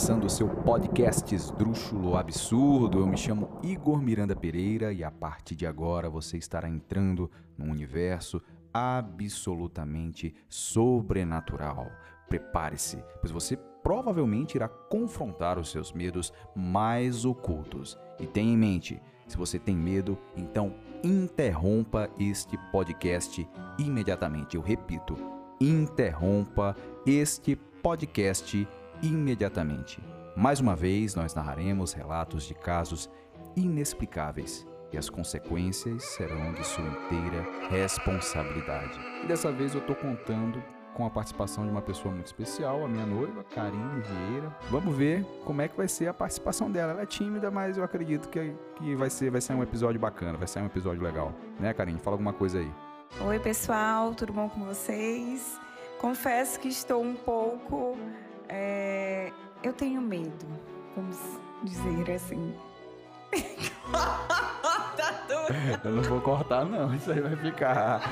Começando o seu podcast Esdrúxulo Absurdo. Eu me chamo Igor Miranda Pereira e a partir de agora você estará entrando num universo absolutamente sobrenatural. Prepare-se, pois você provavelmente irá confrontar os seus medos mais ocultos. E tenha em mente, se você tem medo, então interrompa este podcast imediatamente. Eu repito, interrompa este podcast imediatamente. Mais uma vez, nós narraremos relatos de casos inexplicáveis e as consequências serão de sua inteira responsabilidade. E dessa vez eu estou contando com a participação de uma pessoa muito especial, a minha noiva, Karine Vieira. Vamos ver como é que vai ser a participação dela. Ela é tímida, mas eu acredito que, que vai, ser, vai ser um episódio bacana, vai ser um episódio legal. Né, Karine? Fala alguma coisa aí. Oi, pessoal, tudo bom com vocês? Confesso que estou um pouco. É... Eu tenho medo, vamos dizer assim. Eu não vou cortar, não. Isso aí vai ficar.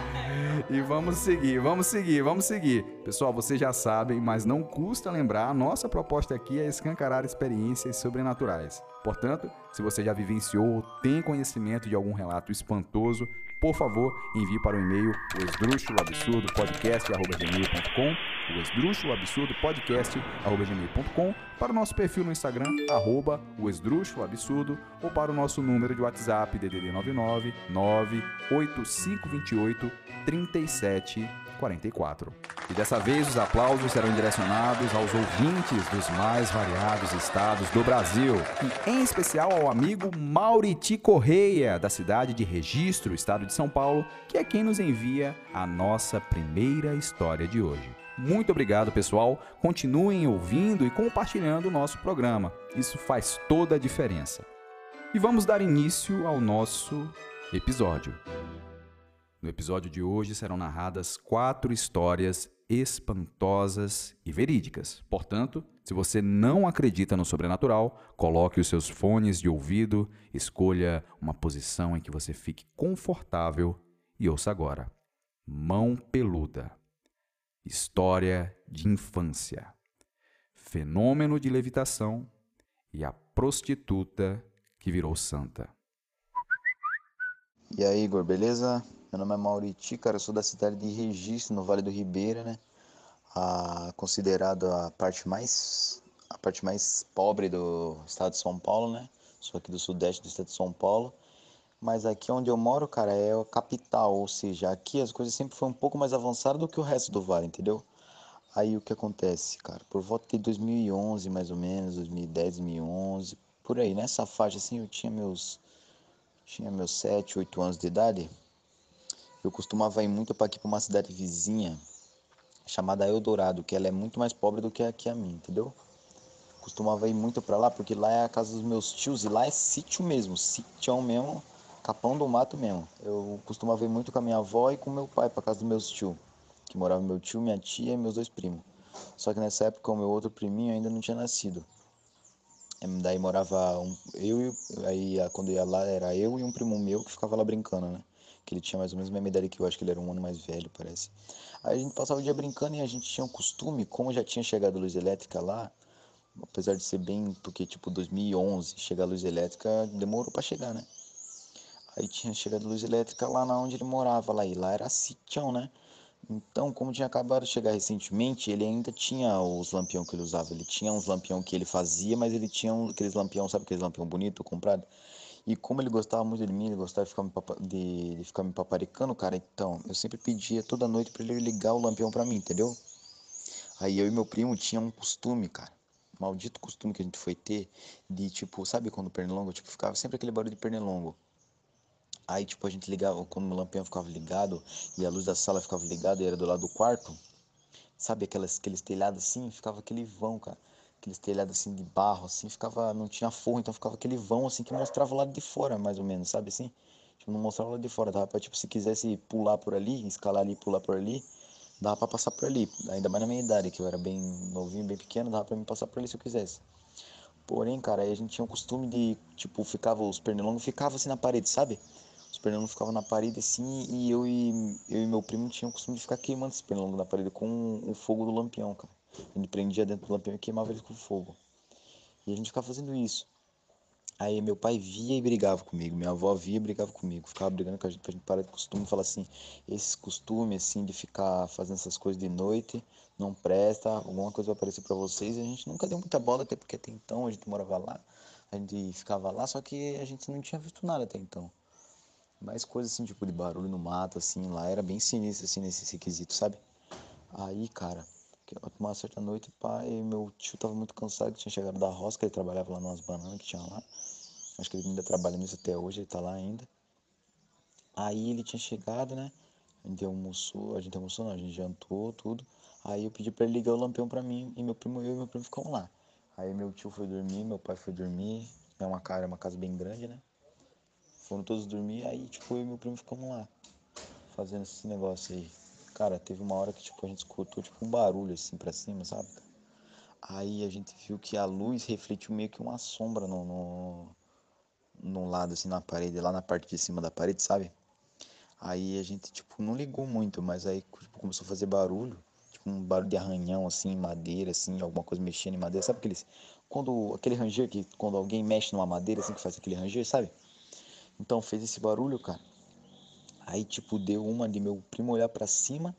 E vamos seguir, vamos seguir, vamos seguir. Pessoal, vocês já sabem, mas não custa lembrar, a nossa proposta aqui é escancarar experiências sobrenaturais. Portanto, se você já vivenciou ou tem conhecimento de algum relato espantoso, por favor, envie para o e-mail o esdrúxuloabsurdopodcast.gmail.com o esdrúxuloabsurdopodcast.gmail.com para o nosso perfil no Instagram, arroba o esdrúxuloabsurdo ou para o nosso número de WhatsApp DDD 99 98528 3744. E dessa vez os aplausos serão direcionados aos ouvintes dos mais variados estados do Brasil, e em especial ao amigo Mauriti Correia, da cidade de Registro, estado de São Paulo, que é quem nos envia a nossa primeira história de hoje. Muito obrigado, pessoal. Continuem ouvindo e compartilhando o nosso programa. Isso faz toda a diferença. E vamos dar início ao nosso episódio. No episódio de hoje serão narradas quatro histórias espantosas e verídicas. Portanto, se você não acredita no sobrenatural, coloque os seus fones de ouvido, escolha uma posição em que você fique confortável e ouça agora. Mão peluda. História de infância. Fenômeno de levitação e a prostituta que virou santa. E aí, Igor, beleza? Meu nome é Mauriti, cara, eu sou da cidade de Registro, no Vale do Ribeira, né? A, considerado a parte mais a parte mais pobre do estado de São Paulo, né? Sou aqui do sudeste do estado de São Paulo. Mas aqui onde eu moro, cara, é a capital, ou seja, aqui as coisas sempre foram um pouco mais avançadas do que o resto do vale, entendeu? Aí o que acontece, cara? Por volta de 2011, mais ou menos, 2010, 2011, por aí, nessa faixa assim, eu tinha meus tinha meus 7, 8 anos de idade eu costumava ir muito para aqui para uma cidade vizinha chamada Eldorado, que ela é muito mais pobre do que aqui a minha, entendeu? Costumava ir muito para lá porque lá é a casa dos meus tios e lá é sítio mesmo, sítio mesmo, capão do mato mesmo. Eu costumava ir muito com a minha avó e com meu pai para casa dos meus tios, que morava meu tio, minha tia e meus dois primos. Só que nessa época o meu outro priminho ainda não tinha nascido. Daí morava um, eu e aí quando ia lá era eu e um primo meu que ficava lá brincando, né? Que ele tinha mais ou menos a mesma idade que eu, acho que ele era um ano mais velho, parece. Aí a gente passava o dia brincando e a gente tinha um costume, como já tinha chegado a luz elétrica lá, apesar de ser bem, porque tipo 2011, chegar a luz elétrica demorou para chegar, né? Aí tinha chegado a luz elétrica lá na onde ele morava lá, e lá era sitião, né? Então, como tinha acabado de chegar recentemente, ele ainda tinha os lampião que ele usava. Ele tinha uns lampião que ele fazia, mas ele tinha aqueles lampião, sabe aqueles lampião bonito comprado? E como ele gostava muito de mim, ele gostava de ficar me, de, de ficar me paparicando, cara, então eu sempre pedia toda noite para ele ligar o lampião para mim, entendeu? Aí eu e meu primo tinha um costume, cara, maldito costume que a gente foi ter, de tipo, sabe quando o pernilongo, tipo, ficava sempre aquele barulho de pernilongo. Aí, tipo, a gente ligava, quando o lampião ficava ligado e a luz da sala ficava ligada e era do lado do quarto, sabe aquelas, aqueles telhados assim, ficava aquele vão, cara aqueles telhados assim de barro, assim, ficava, não tinha forro, então ficava aquele vão assim que mostrava o lado de fora, mais ou menos, sabe assim? Tipo, não mostrava o lado de fora, dava pra, tipo, se quisesse pular por ali, escalar ali, pular por ali, dava pra passar por ali, ainda mais na minha idade, que eu era bem novinho, bem pequeno, dava pra me passar por ali se eu quisesse. Porém, cara, aí a gente tinha o costume de, tipo, ficava, os pernilongos ficavam assim na parede, sabe? Os pernilongos ficavam na parede assim e eu e, eu e meu primo tinham o costume de ficar queimando esse pernilongo na parede com o fogo do lampião, cara. Gente prendia dentro do lampião e queimava ele com fogo. E a gente ficava fazendo isso. Aí meu pai via e brigava comigo, minha avó via e brigava comigo, ficava brigando com a gente pra gente parar de costume, falar assim, esse costume assim de ficar fazendo essas coisas de noite não presta, alguma coisa vai aparecer para vocês, e a gente nunca deu muita bola até porque até então a gente morava lá, a gente ficava lá, só que a gente não tinha visto nada até então. Mais coisas assim, tipo de barulho no mato, assim, lá era bem sinistro assim nesse requisito, sabe? Aí, cara, uma certa noite, pai, meu tio tava muito cansado, que tinha chegado da roça, que ele trabalhava lá nas bananas que tinha lá. Acho que ele ainda trabalha nisso até hoje, ele tá lá ainda. Aí ele tinha chegado, né? A gente almoçou, a gente almoçou não, a gente jantou, tudo. Aí eu pedi para ele ligar o lampião para mim e meu primo eu e meu primo ficamos lá. Aí meu tio foi dormir, meu pai foi dormir. É uma casa, é uma casa bem grande, né? Foram todos dormir, aí tipo eu e meu primo ficamos lá fazendo esse negócio aí. Cara, teve uma hora que tipo a gente escutou tipo um barulho assim para cima, sabe? Aí a gente viu que a luz refletiu meio que uma sombra no, no, lado, assim, na parede, lá na parte de cima da parede, sabe? Aí a gente, tipo, não ligou muito, mas aí tipo, começou a fazer barulho, tipo um barulho de arranhão, assim, madeira, assim, alguma coisa mexendo em madeira, sabe aqueles... Quando, aquele ranger que quando alguém mexe numa madeira, assim, que faz aquele ranger, sabe? Então fez esse barulho, cara. Aí, tipo, deu uma de meu primo olhar para cima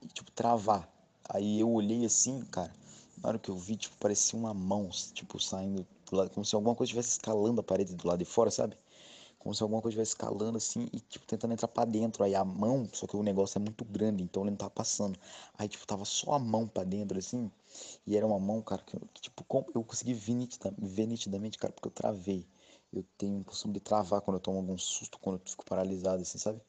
e, tipo, travar. Aí eu olhei assim, cara, na hora que eu vi, tipo, parecia uma mão, tipo, saindo do lado, como se alguma coisa estivesse escalando a parede do lado de fora, sabe? Como se alguma coisa estivesse escalando assim e, tipo, tentando entrar pra dentro. Aí a mão, só que o negócio é muito grande, então ele não tava passando. Aí, tipo, tava só a mão pra dentro, assim. E era uma mão, cara, que, que tipo, eu consegui ver, nitida, ver nitidamente, cara, porque eu travei. Eu tenho costume de travar quando eu tomo algum susto, quando eu fico paralisado, assim, sabe?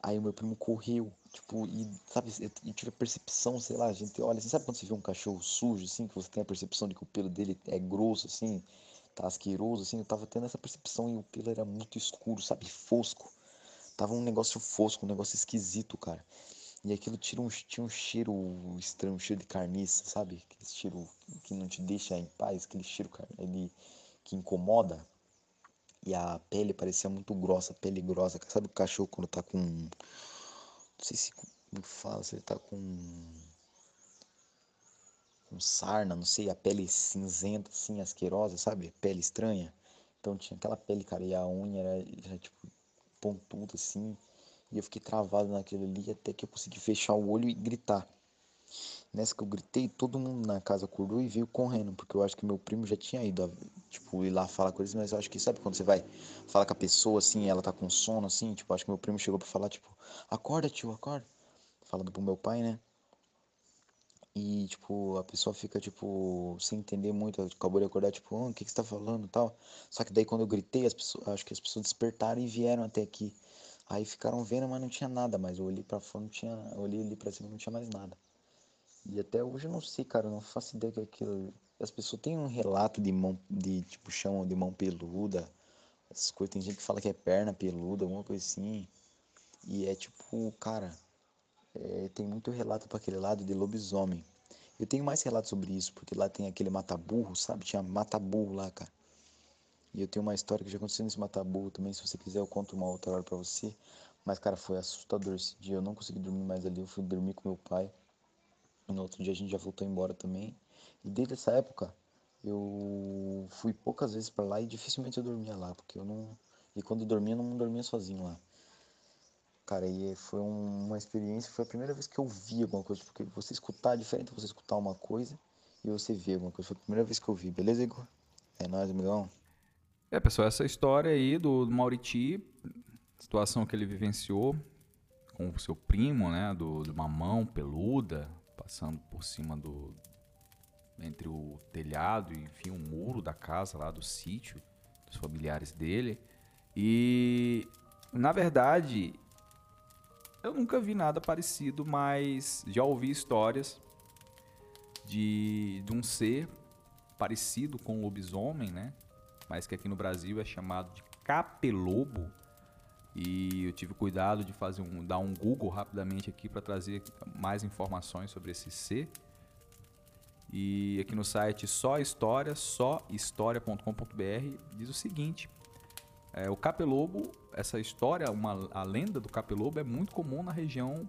Aí o meu primo correu, tipo, e sabe, eu tive a percepção, sei lá, a gente olha assim, sabe quando você vê um cachorro sujo, assim, que você tem a percepção de que o pelo dele é grosso, assim, tá asqueroso, assim, eu tava tendo essa percepção e o pelo era muito escuro, sabe, fosco. Tava um negócio fosco, um negócio esquisito, cara. E aquilo tira um, tinha um cheiro estranho, um cheiro de carniça, sabe? Aquele cheiro que não te deixa em paz, aquele cheiro ele, que incomoda. E a pele parecia muito grossa, pele grossa. Sabe o cachorro quando tá com. Não sei se me fala, se ele tá com. Com sarna, não sei, a pele cinzenta, assim, asquerosa, sabe? Pele estranha. Então tinha aquela pele, cara, e a unha era, era tipo pontuda assim. E eu fiquei travado naquele ali até que eu consegui fechar o olho e gritar. Nessa que eu gritei, todo mundo na casa acordou e veio correndo, porque eu acho que meu primo já tinha ido, tipo, ir lá falar com eles, mas eu acho que, sabe quando você vai falar com a pessoa, assim, ela tá com sono, assim, tipo, acho que meu primo chegou pra falar, tipo, acorda, tio, acorda. Falando pro meu pai, né? E, tipo, a pessoa fica, tipo, sem entender muito, acabou de acordar, tipo, oh, o que, que você tá falando tal. Só que daí quando eu gritei, as pessoas, acho que as pessoas despertaram e vieram até aqui. Aí ficaram vendo, mas não tinha nada mais. Eu olhei pra fora, não tinha. Eu olhei ali pra cima, não tinha mais nada. E até hoje eu não sei, cara, eu não faço ideia que aquilo. As pessoas têm um relato de mão, de tipo, chamam de mão peluda. Essas coisas, tem gente que fala que é perna peluda, alguma coisa assim. E é tipo, cara, é, tem muito relato para aquele lado de lobisomem. Eu tenho mais relatos sobre isso, porque lá tem aquele mata-burro, sabe? Tinha mata-burro lá, cara. E eu tenho uma história que já aconteceu nesse mata-burro também. Se você quiser, eu conto uma outra hora pra você. Mas, cara, foi assustador esse dia. Eu não consegui dormir mais ali. Eu fui dormir com meu pai. No outro dia a gente já voltou embora também. E desde essa época eu fui poucas vezes para lá e dificilmente eu dormia lá, porque eu não. E quando eu dormia, eu não dormia sozinho lá. Cara, e foi uma experiência, foi a primeira vez que eu vi alguma coisa, porque você escutar é diferente você escutar uma coisa e você ver alguma coisa. Foi a primeira vez que eu vi, beleza, Igor? É nóis, amigão. É, pessoal, essa história aí do, do Mauriti, situação que ele vivenciou com o seu primo, né, do, de uma mão peluda, passando por cima do entre o telhado e enfim o muro da casa lá do sítio dos familiares dele. E na verdade eu nunca vi nada parecido mas já ouvi histórias de, de um ser parecido com o lobisomem né? Mas que aqui no Brasil é chamado de capelobo e eu tive cuidado de fazer um dar um Google rapidamente aqui para trazer mais informações sobre esse ser. E aqui no site só história, só história.com.br diz o seguinte: é, o capelobo, essa história, uma, a lenda do capelobo é muito comum na região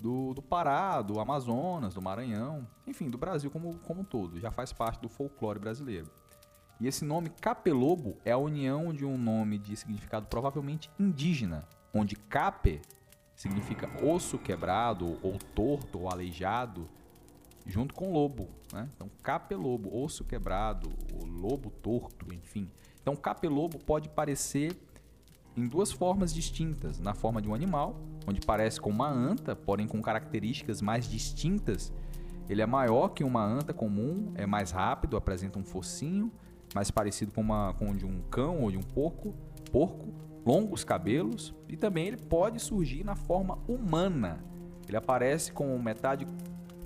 do, do Pará, do Amazonas, do Maranhão, enfim, do Brasil como, como um todo. Já faz parte do folclore brasileiro. E esse nome capelobo é a união de um nome de significado provavelmente indígena, onde cape significa osso quebrado, ou torto, ou aleijado, junto com lobo. Né? Então, capelobo, osso quebrado, lobo torto, enfim. Então, capelobo pode parecer em duas formas distintas: na forma de um animal, onde parece com uma anta, porém com características mais distintas. Ele é maior que uma anta comum, é mais rápido, apresenta um focinho, mais parecido com, uma, com de um cão ou de um porco, porco, longos cabelos, e também ele pode surgir na forma humana. Ele aparece com metade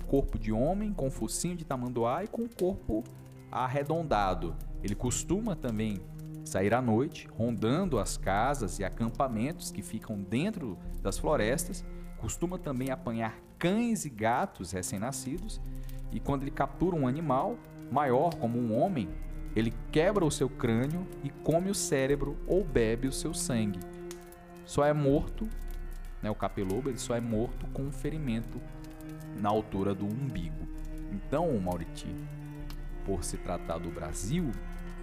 corpo de homem, com focinho de tamanduá e com corpo arredondado. Ele costuma também sair à noite, rondando as casas e acampamentos que ficam dentro das florestas, costuma também apanhar cães e gatos recém-nascidos, e quando ele captura um animal maior, como um homem, ele quebra o seu crânio e come o cérebro ou bebe o seu sangue. Só é morto, né, o capelobo, ele só é morto com um ferimento na altura do umbigo. Então, Mauriti, por se tratar do Brasil,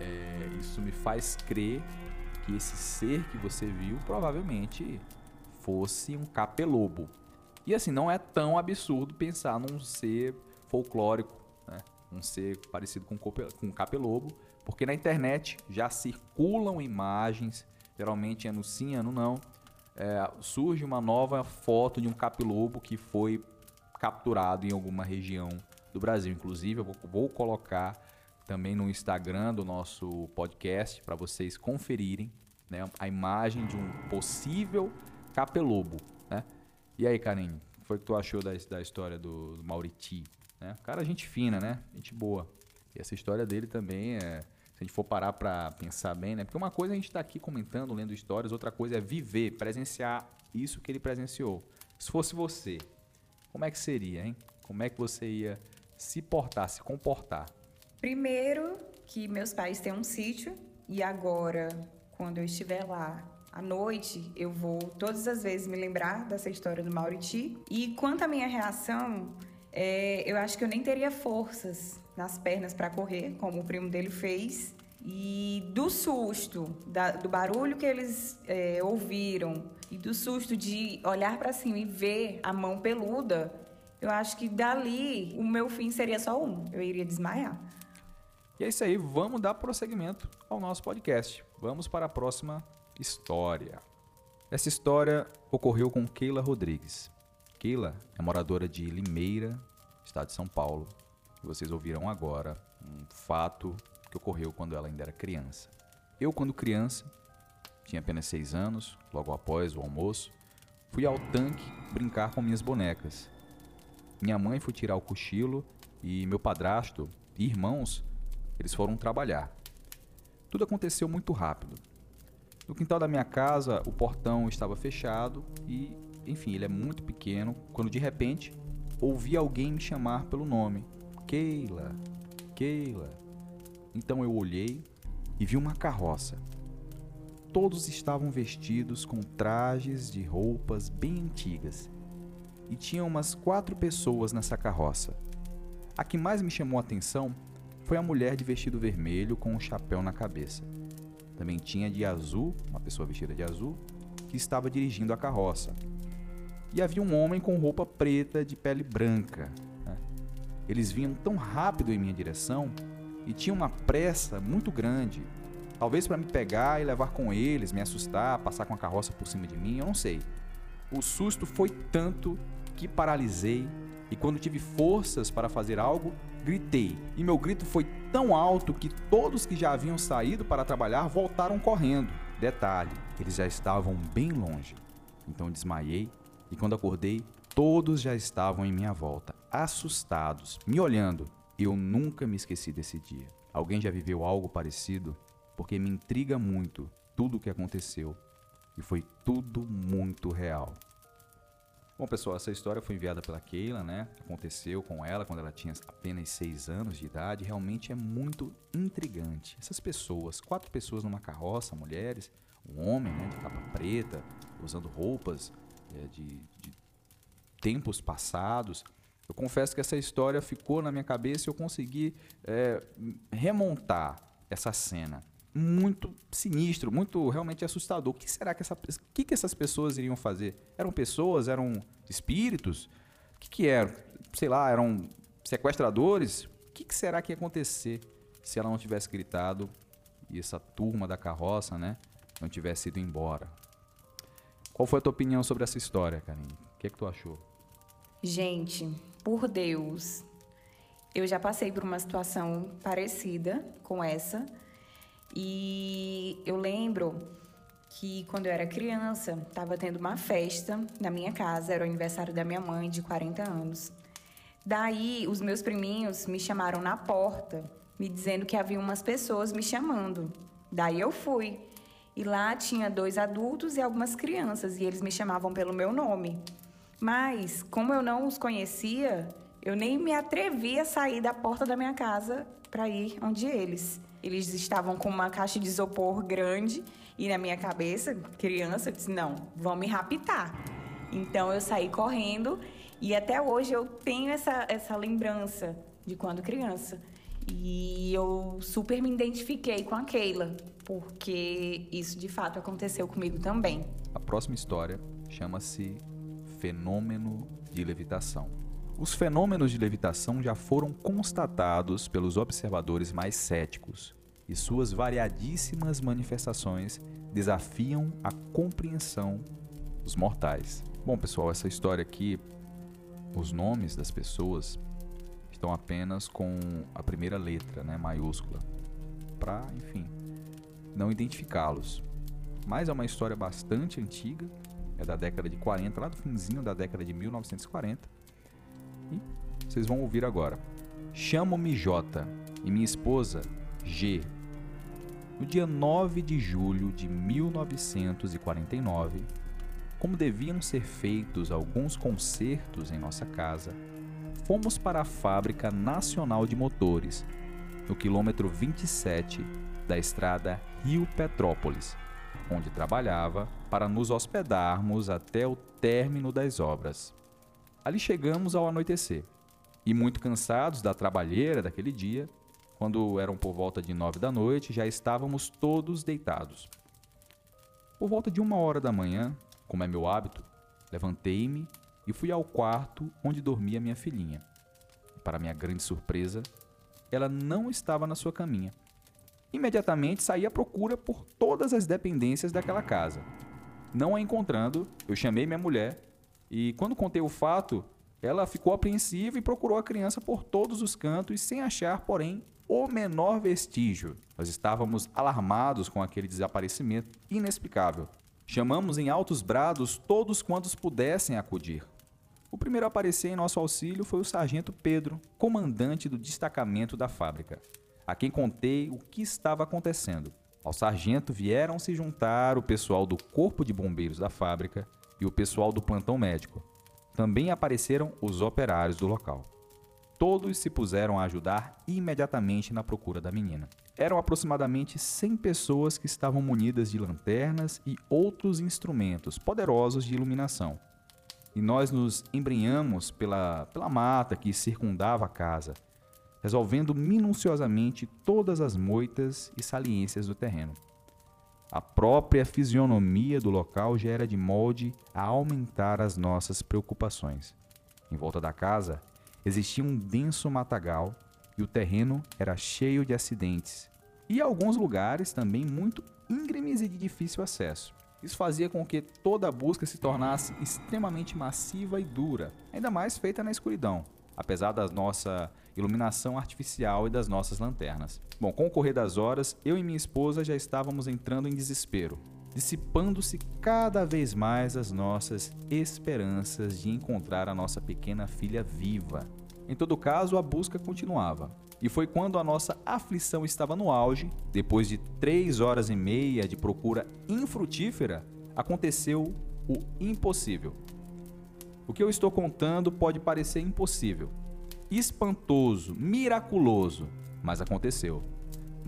é, isso me faz crer que esse ser que você viu provavelmente fosse um capelobo. E assim, não é tão absurdo pensar num ser folclórico, né? um ser parecido com, com um capelobo, porque na internet já circulam imagens, geralmente ano sim, ano não, é, surge uma nova foto de um capelobo que foi capturado em alguma região do Brasil. Inclusive, eu vou, vou colocar também no Instagram do nosso podcast para vocês conferirem né, a imagem de um possível capelobo. Né? E aí, Karine, o que foi que tu achou da, da história do, do Mauriti? Né? Cara, gente fina, né? Gente boa. E essa história dele também é. A gente for parar para pensar bem, né? Porque uma coisa é a gente está aqui comentando, lendo histórias, outra coisa é viver, presenciar isso que ele presenciou. Se fosse você, como é que seria, hein? Como é que você ia se portar, se comportar? Primeiro, que meus pais têm um sítio e agora, quando eu estiver lá à noite, eu vou todas as vezes me lembrar dessa história do Mauriti. E quanto à minha reação, é, eu acho que eu nem teria forças nas pernas para correr, como o primo dele fez. E do susto, da, do barulho que eles é, ouviram e do susto de olhar para cima e ver a mão peluda, eu acho que dali o meu fim seria só um: eu iria desmaiar. E é isso aí, vamos dar prosseguimento ao nosso podcast. Vamos para a próxima história. Essa história ocorreu com Keila Rodrigues. Keila é moradora de Limeira, estado de São Paulo. E vocês ouviram agora um fato que ocorreu quando ela ainda era criança. Eu, quando criança, tinha apenas seis anos, logo após o almoço, fui ao tanque brincar com minhas bonecas. Minha mãe foi tirar o cochilo e meu padrasto e irmãos eles foram trabalhar. Tudo aconteceu muito rápido. No quintal da minha casa, o portão estava fechado e, enfim, ele é muito pequeno, quando de repente ouvi alguém me chamar pelo nome: Keila, Keila. Então eu olhei e vi uma carroça. Todos estavam vestidos com trajes de roupas bem antigas. E tinha umas quatro pessoas nessa carroça. A que mais me chamou a atenção foi a mulher de vestido vermelho com um chapéu na cabeça. Também tinha de azul, uma pessoa vestida de azul, que estava dirigindo a carroça. E havia um homem com roupa preta de pele branca. Né? Eles vinham tão rápido em minha direção e tinham uma pressa muito grande. Talvez para me pegar e levar com eles, me assustar, passar com a carroça por cima de mim, eu não sei. O susto foi tanto que paralisei e quando tive forças para fazer algo, gritei. E meu grito foi tão alto que todos que já haviam saído para trabalhar voltaram correndo. Detalhe, eles já estavam bem longe. Então desmaiei e quando acordei, todos já estavam em minha volta, assustados, me olhando. Eu nunca me esqueci desse dia. Alguém já viveu algo parecido? Porque me intriga muito tudo o que aconteceu. E foi tudo muito real. Bom, pessoal, essa história foi enviada pela Keila, né? Aconteceu com ela quando ela tinha apenas 6 anos de idade. Realmente é muito intrigante. Essas pessoas, quatro pessoas numa carroça, mulheres, um homem, né, de capa preta, usando roupas é, de, de tempos passados, eu confesso que essa história ficou na minha cabeça e eu consegui é, remontar essa cena. Muito sinistro, muito realmente assustador. O que será que, essa, que, que essas pessoas iriam fazer? Eram pessoas? Eram espíritos? O que, que eram? Sei lá, eram sequestradores? O que, que será que ia acontecer se ela não tivesse gritado e essa turma da carroça, né, não tivesse ido embora? Qual foi a tua opinião sobre essa história, Karine? O que, é que tu achou? Gente, por Deus, eu já passei por uma situação parecida com essa. E eu lembro que quando eu era criança, estava tendo uma festa na minha casa, era o aniversário da minha mãe de 40 anos. Daí, os meus priminhos me chamaram na porta, me dizendo que havia umas pessoas me chamando. Daí eu fui. E lá tinha dois adultos e algumas crianças, e eles me chamavam pelo meu nome. Mas, como eu não os conhecia, eu nem me atrevi a sair da porta da minha casa para ir onde eles. Eles estavam com uma caixa de isopor grande e na minha cabeça, criança, eu disse: não, vão me raptar. Então eu saí correndo e até hoje eu tenho essa, essa lembrança de quando criança. E eu super me identifiquei com a Keila, porque isso de fato aconteceu comigo também. A próxima história chama-se fenômeno de levitação. Os fenômenos de levitação já foram constatados pelos observadores mais céticos, e suas variadíssimas manifestações desafiam a compreensão dos mortais. Bom, pessoal, essa história aqui, os nomes das pessoas estão apenas com a primeira letra, né, maiúscula, para, enfim, não identificá-los. Mas é uma história bastante antiga é da década de 40, lá do finzinho da década de 1940. E vocês vão ouvir agora. Chamo-me J e minha esposa G. No dia 9 de julho de 1949, como deviam ser feitos alguns concertos em nossa casa, fomos para a Fábrica Nacional de Motores, no quilômetro 27 da estrada Rio Petrópolis, onde trabalhava, para nos hospedarmos até o término das obras. Ali chegamos ao anoitecer, e muito cansados da trabalheira daquele dia, quando eram por volta de nove da noite, já estávamos todos deitados. Por volta de uma hora da manhã, como é meu hábito, levantei-me e fui ao quarto onde dormia minha filhinha. Para minha grande surpresa, ela não estava na sua caminha imediatamente saí à procura por todas as dependências daquela casa. Não a encontrando, eu chamei minha mulher e, quando contei o fato, ela ficou apreensiva e procurou a criança por todos os cantos, sem achar, porém, o menor vestígio. Nós estávamos alarmados com aquele desaparecimento inexplicável. Chamamos em altos brados todos quantos pudessem acudir. O primeiro a aparecer em nosso auxílio foi o sargento Pedro, comandante do destacamento da fábrica a quem contei o que estava acontecendo. Ao sargento vieram se juntar o pessoal do Corpo de Bombeiros da fábrica e o pessoal do plantão médico. Também apareceram os operários do local. Todos se puseram a ajudar imediatamente na procura da menina. Eram aproximadamente 100 pessoas que estavam munidas de lanternas e outros instrumentos poderosos de iluminação. E nós nos embrenhamos pela, pela mata que circundava a casa, resolvendo minuciosamente todas as moitas e saliências do terreno. A própria fisionomia do local já era de molde a aumentar as nossas preocupações. Em volta da casa existia um denso matagal e o terreno era cheio de acidentes, e alguns lugares também muito íngremes e de difícil acesso. Isso fazia com que toda a busca se tornasse extremamente massiva e dura, ainda mais feita na escuridão, apesar da nossa iluminação artificial e das nossas lanternas. Bom, com o correr das horas, eu e minha esposa já estávamos entrando em desespero, dissipando-se cada vez mais as nossas esperanças de encontrar a nossa pequena filha viva. Em todo caso, a busca continuava. E foi quando a nossa aflição estava no auge, depois de três horas e meia de procura infrutífera, aconteceu o impossível. O que eu estou contando pode parecer impossível, espantoso, miraculoso, mas aconteceu.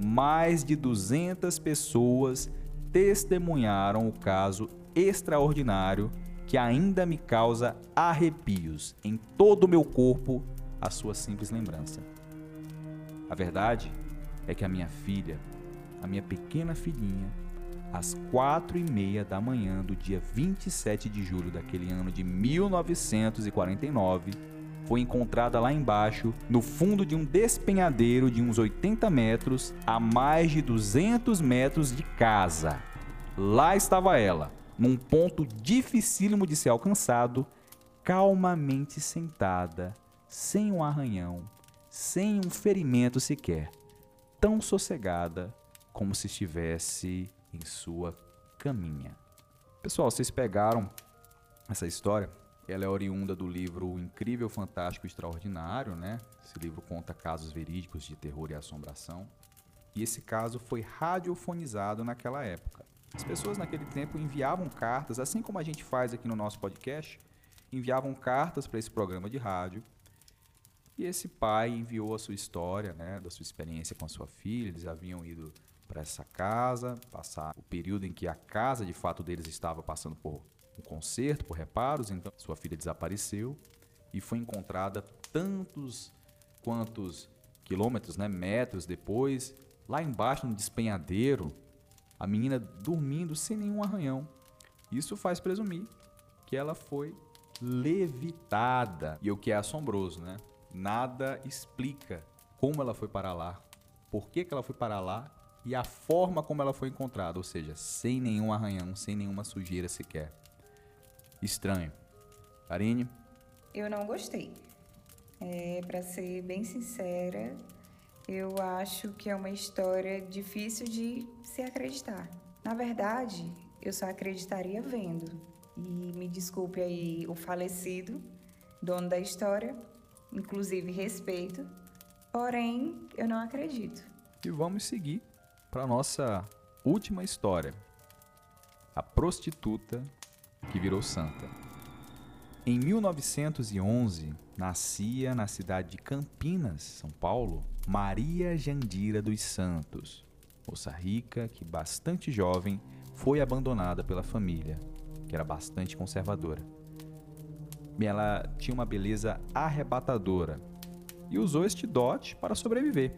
Mais de 200 pessoas testemunharam o caso extraordinário que ainda me causa arrepios em todo o meu corpo a sua simples lembrança. A verdade é que a minha filha, a minha pequena filhinha, às quatro e meia da manhã do dia 27 de julho daquele ano de 1949, foi encontrada lá embaixo, no fundo de um despenhadeiro de uns 80 metros, a mais de 200 metros de casa. Lá estava ela, num ponto dificílimo de ser alcançado, calmamente sentada, sem um arranhão, sem um ferimento sequer, tão sossegada como se estivesse em sua caminha. Pessoal, vocês pegaram essa história? Ela é oriunda do livro Incrível, Fantástico Extraordinário, né? Esse livro conta casos verídicos de terror e assombração. E esse caso foi radiofonizado naquela época. As pessoas naquele tempo enviavam cartas, assim como a gente faz aqui no nosso podcast, enviavam cartas para esse programa de rádio e esse pai enviou a sua história, né, da sua experiência com a sua filha. Eles haviam ido para essa casa, passar o período em que a casa de fato deles estava passando por um conserto, por reparos. Então, sua filha desapareceu e foi encontrada tantos quantos quilômetros, né, metros depois, lá embaixo no despenhadeiro, a menina dormindo sem nenhum arranhão. Isso faz presumir que ela foi levitada. E o que é assombroso, né? Nada explica como ela foi para lá, por que, que ela foi para lá e a forma como ela foi encontrada, ou seja, sem nenhum arranhão, sem nenhuma sujeira sequer. Estranho. Karine? Eu não gostei. É, para ser bem sincera, eu acho que é uma história difícil de se acreditar. Na verdade, eu só acreditaria vendo. E me desculpe aí o falecido, dono da história, inclusive respeito, porém eu não acredito. E vamos seguir para nossa última história: a prostituta que virou santa. Em 1911, nascia na cidade de Campinas, São Paulo, Maria Jandira dos Santos, moça rica que, bastante jovem, foi abandonada pela família, que era bastante conservadora ela tinha uma beleza arrebatadora e usou este dote para sobreviver.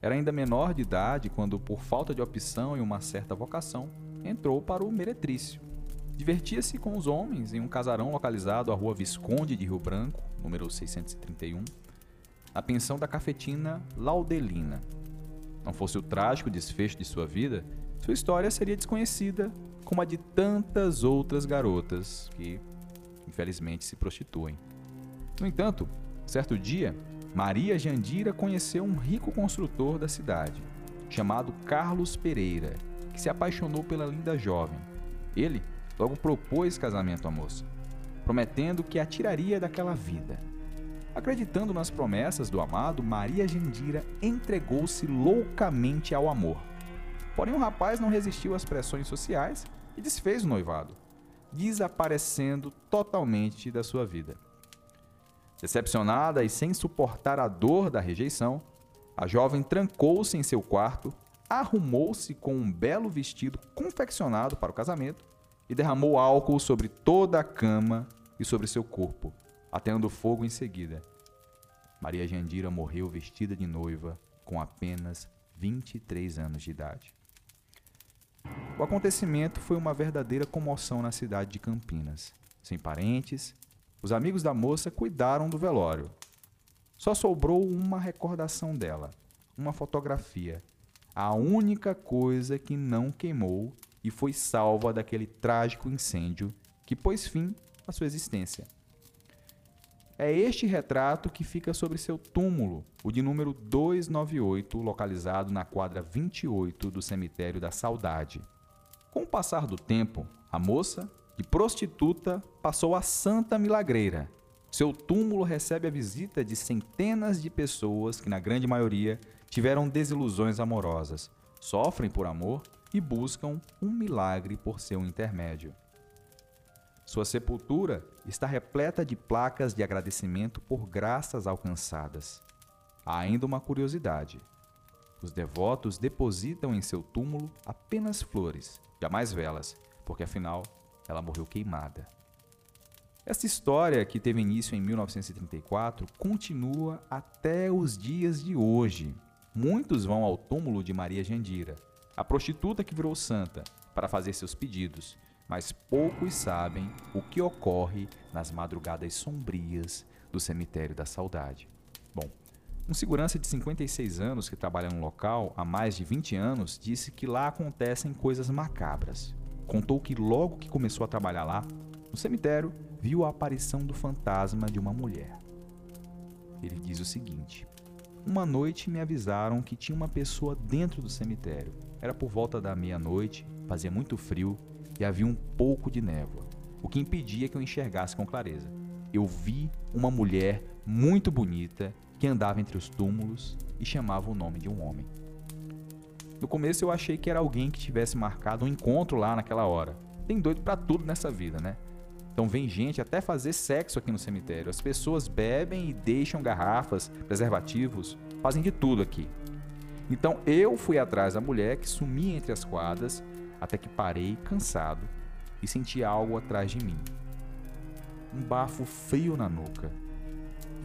Era ainda menor de idade quando, por falta de opção e uma certa vocação, entrou para o meretrício. Divertia-se com os homens em um casarão localizado à rua Visconde de Rio Branco, número 631, na pensão da cafetina Laudelina. Não fosse o trágico desfecho de sua vida, sua história seria desconhecida como a de tantas outras garotas que, infelizmente se prostituem. No entanto, certo dia, Maria Jandira conheceu um rico construtor da cidade, chamado Carlos Pereira, que se apaixonou pela linda jovem. Ele logo propôs casamento à moça, prometendo que a tiraria daquela vida. Acreditando nas promessas do amado, Maria Jandira entregou-se loucamente ao amor. Porém, o rapaz não resistiu às pressões sociais e desfez o noivado desaparecendo totalmente da sua vida. Decepcionada e sem suportar a dor da rejeição, a jovem trancou-se em seu quarto, arrumou-se com um belo vestido confeccionado para o casamento e derramou álcool sobre toda a cama e sobre seu corpo, atendo fogo em seguida. Maria Jandira morreu vestida de noiva com apenas 23 anos de idade. O acontecimento foi uma verdadeira comoção na cidade de Campinas. Sem parentes, os amigos da moça cuidaram do velório. Só sobrou uma recordação dela, uma fotografia, a única coisa que não queimou e foi salva daquele trágico incêndio que pôs fim à sua existência. É este retrato que fica sobre seu túmulo, o de número 298, localizado na quadra 28 do Cemitério da Saudade. Com o passar do tempo, a moça, de prostituta, passou a santa milagreira. Seu túmulo recebe a visita de centenas de pessoas que, na grande maioria, tiveram desilusões amorosas, sofrem por amor e buscam um milagre por seu intermédio. Sua sepultura está repleta de placas de agradecimento por graças alcançadas. Há ainda uma curiosidade. Os devotos depositam em seu túmulo apenas flores jamais velas, porque afinal ela morreu queimada. Essa história, que teve início em 1934, continua até os dias de hoje. Muitos vão ao túmulo de Maria Jandira, a prostituta que virou santa, para fazer seus pedidos, mas poucos sabem o que ocorre nas madrugadas sombrias do cemitério da saudade. Bom, um segurança de 56 anos que trabalha no local há mais de 20 anos disse que lá acontecem coisas macabras. Contou que logo que começou a trabalhar lá, no cemitério, viu a aparição do fantasma de uma mulher. Ele diz o seguinte: Uma noite me avisaram que tinha uma pessoa dentro do cemitério. Era por volta da meia-noite, fazia muito frio e havia um pouco de névoa, o que impedia que eu enxergasse com clareza. Eu vi uma mulher muito bonita que andava entre os túmulos e chamava o nome de um homem. No começo eu achei que era alguém que tivesse marcado um encontro lá naquela hora. Tem doido para tudo nessa vida, né? Então vem gente até fazer sexo aqui no cemitério. As pessoas bebem e deixam garrafas, preservativos, fazem de tudo aqui. Então eu fui atrás da mulher que sumia entre as quadras até que parei cansado e senti algo atrás de mim. Um bafo frio na nuca.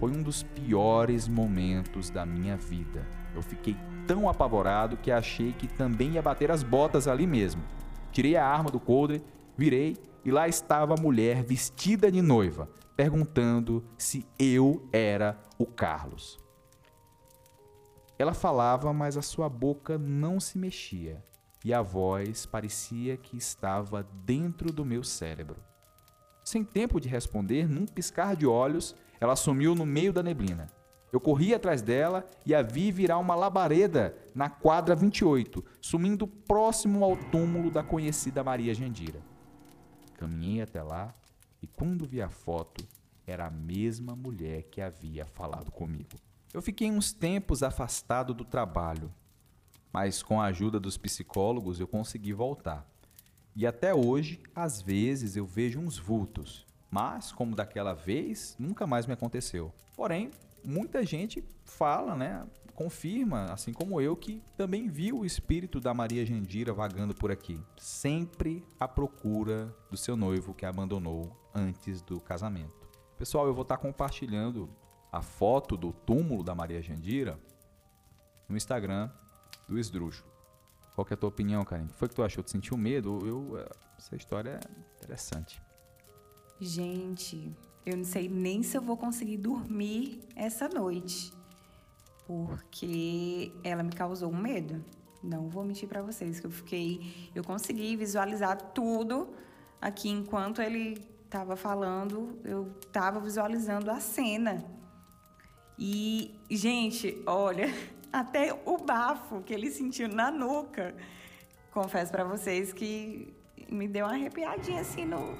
Foi um dos piores momentos da minha vida. Eu fiquei tão apavorado que achei que também ia bater as botas ali mesmo. Tirei a arma do coldre, virei e lá estava a mulher vestida de noiva, perguntando se eu era o Carlos. Ela falava, mas a sua boca não se mexia e a voz parecia que estava dentro do meu cérebro. Sem tempo de responder, num piscar de olhos, ela sumiu no meio da neblina. Eu corri atrás dela e a vi virar uma labareda na quadra 28, sumindo próximo ao túmulo da conhecida Maria Jandira. Caminhei até lá e quando vi a foto, era a mesma mulher que havia falado comigo. Eu fiquei uns tempos afastado do trabalho, mas com a ajuda dos psicólogos eu consegui voltar. E até hoje, às vezes, eu vejo uns vultos, mas como daquela vez, nunca mais me aconteceu. Porém, muita gente fala, né? confirma, assim como eu, que também viu o espírito da Maria Jandira vagando por aqui, sempre à procura do seu noivo que abandonou antes do casamento. Pessoal, eu vou estar compartilhando a foto do túmulo da Maria Jandira no Instagram do Esdrúxulo. Qual é a tua opinião, Karen? O que foi que tu achou? Tu sentiu medo? Eu, essa história é interessante. Gente, eu não sei nem se eu vou conseguir dormir essa noite porque ela me causou um medo. Não vou mentir para vocês que eu fiquei, eu consegui visualizar tudo aqui enquanto ele estava falando, eu estava visualizando a cena. E gente, olha, até o bafo que ele sentiu na nuca. Confesso para vocês que me deu uma arrepiadinha assim no,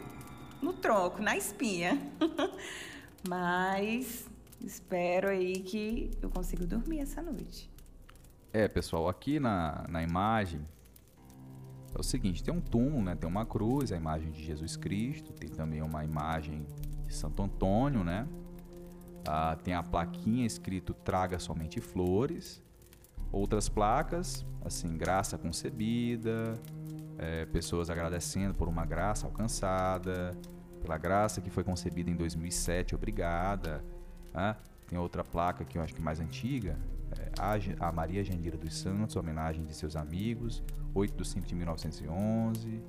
no tronco, na espinha. Mas Espero aí que eu consiga dormir essa noite. É, pessoal, aqui na, na imagem é o seguinte: tem um túmulo, né? Tem uma cruz, a imagem de Jesus Cristo, tem também uma imagem de Santo Antônio, né? Ah, tem a plaquinha escrito Traga somente flores. Outras placas, assim, graça concebida, é, pessoas agradecendo por uma graça alcançada, pela graça que foi concebida em 2007, obrigada. Né? Tem outra placa que eu acho que mais antiga, é, a, Maria Jandira dos Santos, homenagem de seus amigos, 8 de 5 de 1911.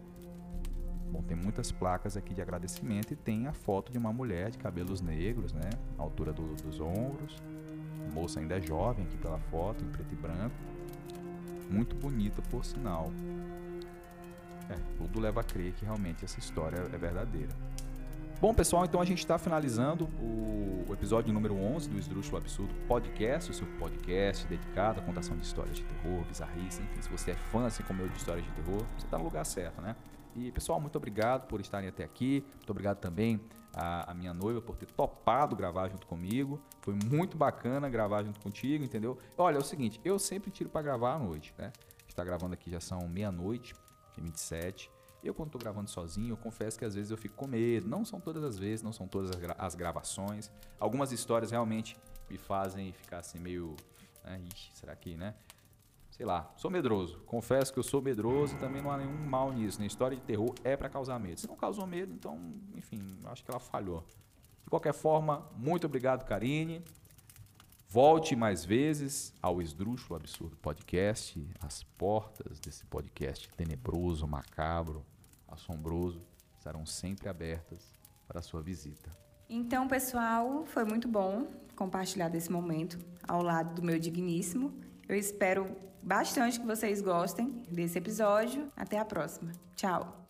Bom, tem muitas placas aqui de agradecimento e tem a foto de uma mulher de cabelos negros, né? Na altura do, dos ombros. A moça ainda é jovem aqui pela foto, em preto e branco. Muito bonita, por sinal. É, tudo leva a crer que realmente essa história é verdadeira. Bom, pessoal, então a gente está finalizando o, episódio número 11 do Esdrúxulo Absurdo Podcast, o seu podcast dedicado à contação de histórias de terror, bizarrice, enfim, se você é fã, assim como eu, de histórias de terror, você está no lugar certo, né? E, pessoal, muito obrigado por estarem até aqui, muito obrigado também à, à minha noiva por ter topado gravar junto comigo, foi muito bacana gravar junto contigo, entendeu? Olha, é o seguinte, eu sempre tiro para gravar à noite, né? A gente está gravando aqui, já são meia-noite, 27, eu, quando estou gravando sozinho, eu confesso que às vezes eu fico com medo. Não são todas as vezes, não são todas as, gra as gravações. Algumas histórias realmente me fazem ficar assim meio. Né? Ixi, será que, né? sei lá, sou medroso. Confesso que eu sou medroso e também não há nenhum mal nisso. Na história de terror é para causar medo. Se não causou medo, então, enfim, acho que ela falhou. De qualquer forma, muito obrigado, Karine. Volte mais vezes ao Esdrúxulo Absurdo Podcast. As portas desse podcast tenebroso, macabro, assombroso estarão sempre abertas para sua visita. Então, pessoal, foi muito bom compartilhar desse momento ao lado do meu digníssimo. Eu espero bastante que vocês gostem desse episódio. Até a próxima. Tchau!